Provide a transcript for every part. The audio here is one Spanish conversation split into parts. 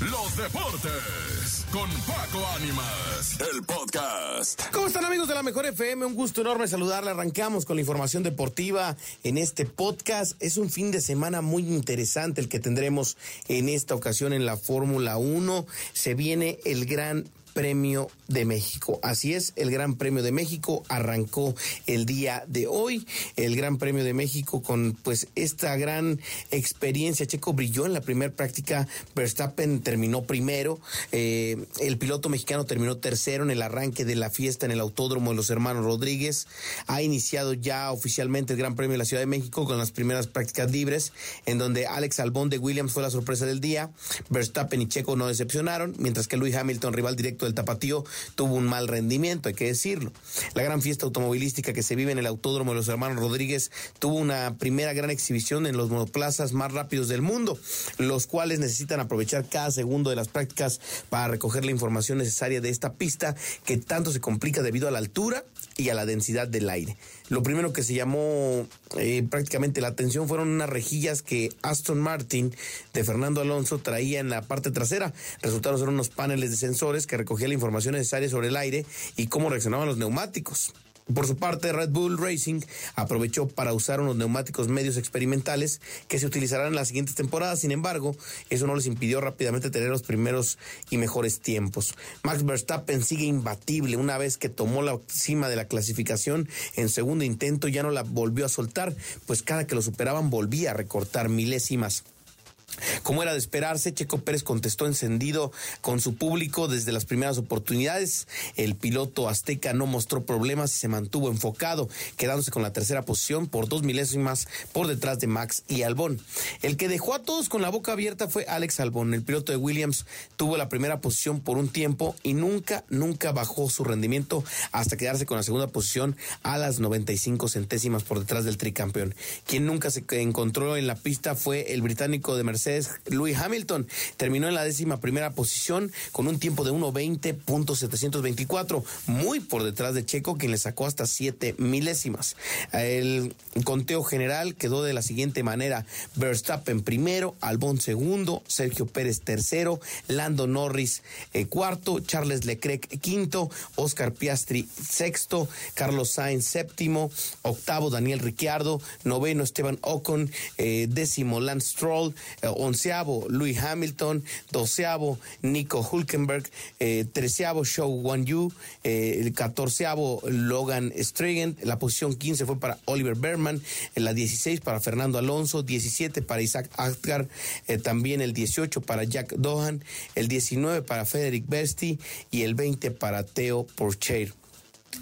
los deportes con Paco Ánimas, el podcast. ¿Cómo están amigos de la Mejor FM? Un gusto enorme saludarle. Arrancamos con la información deportiva en este podcast. Es un fin de semana muy interesante el que tendremos en esta ocasión en la Fórmula 1. Se viene el gran Premio de México. Así es, el Gran Premio de México arrancó el día de hoy. El Gran Premio de México con pues esta gran experiencia. Checo brilló en la primera práctica. Verstappen terminó primero. Eh, el piloto mexicano terminó tercero en el arranque de la fiesta en el Autódromo de los Hermanos Rodríguez. Ha iniciado ya oficialmente el Gran Premio de la Ciudad de México con las primeras prácticas libres, en donde Alex Albón de Williams fue la sorpresa del día. Verstappen y Checo no decepcionaron, mientras que Luis Hamilton, rival directo el Tapatío tuvo un mal rendimiento, hay que decirlo. La gran fiesta automovilística que se vive en el Autódromo de los Hermanos Rodríguez tuvo una primera gran exhibición en los monoplazas más rápidos del mundo, los cuales necesitan aprovechar cada segundo de las prácticas para recoger la información necesaria de esta pista que tanto se complica debido a la altura y a la densidad del aire. Lo primero que se llamó eh, prácticamente la atención fueron unas rejillas que Aston Martin de Fernando Alonso traía en la parte trasera. Resultaron ser unos paneles de sensores que recogían la información necesaria sobre el aire y cómo reaccionaban los neumáticos. Por su parte, Red Bull Racing aprovechó para usar unos neumáticos medios experimentales que se utilizarán en las siguientes temporadas. Sin embargo, eso no les impidió rápidamente tener los primeros y mejores tiempos. Max Verstappen sigue imbatible. Una vez que tomó la cima de la clasificación en segundo intento, ya no la volvió a soltar, pues cada que lo superaban volvía a recortar milésimas. Como era de esperarse, Checo Pérez contestó encendido con su público desde las primeras oportunidades. El piloto azteca no mostró problemas y se mantuvo enfocado, quedándose con la tercera posición por dos milésimas por detrás de Max y Albón. El que dejó a todos con la boca abierta fue Alex Albón. El piloto de Williams tuvo la primera posición por un tiempo y nunca, nunca bajó su rendimiento hasta quedarse con la segunda posición a las 95 centésimas por detrás del tricampeón. Quien nunca se encontró en la pista fue el británico de Mercedes Louis Hamilton. Terminó en la décima primera posición con un tiempo de 1.20.724, muy por detrás de Checo, quien le sacó hasta siete milésimas. El conteo general quedó de la siguiente manera: Verstappen primero, Albon segundo, Sergio Pérez tercero, Lando Norris eh, cuarto, Charles Leclerc quinto, Oscar Piastri sexto, Carlos Sainz séptimo, octavo Daniel Ricciardo, noveno Esteban Ocon, eh, décimo Lance Stroll, onceavo Louis Hamilton, doceavo Nico Hulkenberg, eh, treceavo Show Wan Yu, eh, el catorceavo Logan Strigan, la posición 15 fue para Oliver Berman, la 16 para Fernando Alonso, 17 para Isaac Asgar, eh, también el 18 para Jack Dohan, el 19 para Frederick Besti y el 20 para Theo Porcher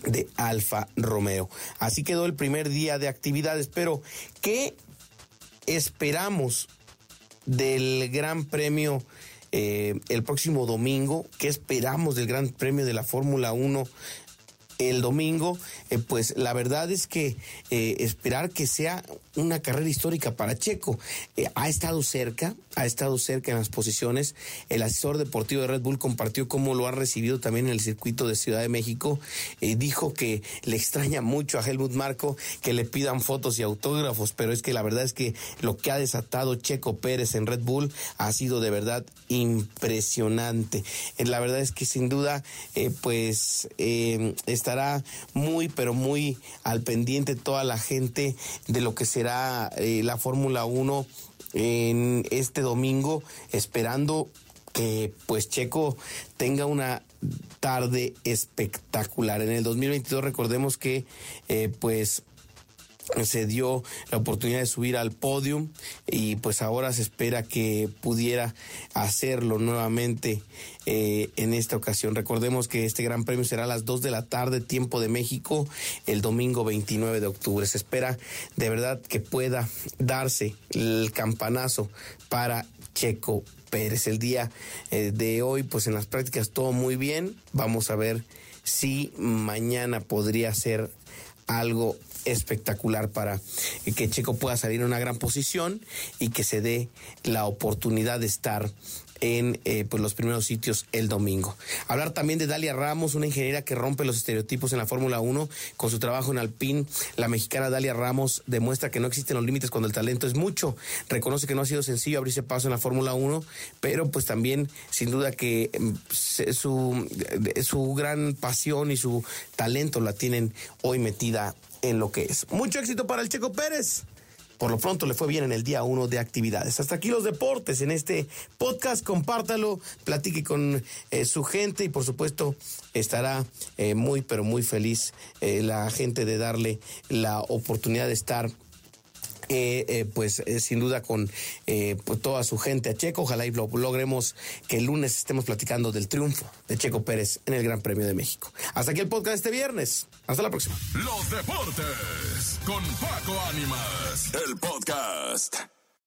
de Alfa Romeo. Así quedó el primer día de actividades, pero ¿qué esperamos del Gran Premio eh, el próximo domingo. ¿Qué esperamos del Gran Premio de la Fórmula 1 el domingo, eh, pues la verdad es que eh, esperar que sea una carrera histórica para Checo. Eh, ha estado cerca, ha estado cerca en las posiciones. El asesor deportivo de Red Bull compartió cómo lo ha recibido también en el circuito de Ciudad de México. dijo que le extraña mucho a Helmut Marco que le pidan fotos y autógrafos, pero es que la verdad es que lo que ha desatado Checo Pérez en Red Bull ha sido de verdad impresionante. la verdad es que sin duda, pues está estará muy, pero muy al pendiente toda la gente de lo que será eh, la Fórmula 1 en este domingo, esperando que pues Checo tenga una tarde espectacular. En el 2022 recordemos que eh, pues se dio la oportunidad de subir al podium y pues ahora se espera que pudiera hacerlo nuevamente eh, en esta ocasión. Recordemos que este gran premio será a las 2 de la tarde, tiempo de México, el domingo 29 de octubre. Se espera de verdad que pueda darse el campanazo para Checo Pérez. El día eh, de hoy, pues en las prácticas todo muy bien. Vamos a ver si mañana podría ser algo espectacular para que Checo pueda salir en una gran posición y que se dé la oportunidad de estar en eh, pues los primeros sitios el domingo. Hablar también de Dalia Ramos, una ingeniera que rompe los estereotipos en la Fórmula 1 con su trabajo en Alpine. La mexicana Dalia Ramos demuestra que no existen los límites cuando el talento es mucho. Reconoce que no ha sido sencillo abrirse paso en la Fórmula 1, pero pues también sin duda que mm, su, su gran pasión y su talento la tienen hoy metida en lo que es. Mucho éxito para el Checo Pérez. Por lo pronto le fue bien en el día uno de actividades. Hasta aquí los deportes en este podcast. Compártalo, platique con eh, su gente y por supuesto estará eh, muy, pero muy feliz eh, la gente de darle la oportunidad de estar eh, eh, pues eh, sin duda con pues, toda su gente a Checo. Ojalá y logremos que el lunes estemos platicando del triunfo de Checo Pérez en el Gran Premio de México. Hasta aquí el podcast este viernes. Hasta la próxima. Los deportes con Paco Ánimas, el podcast.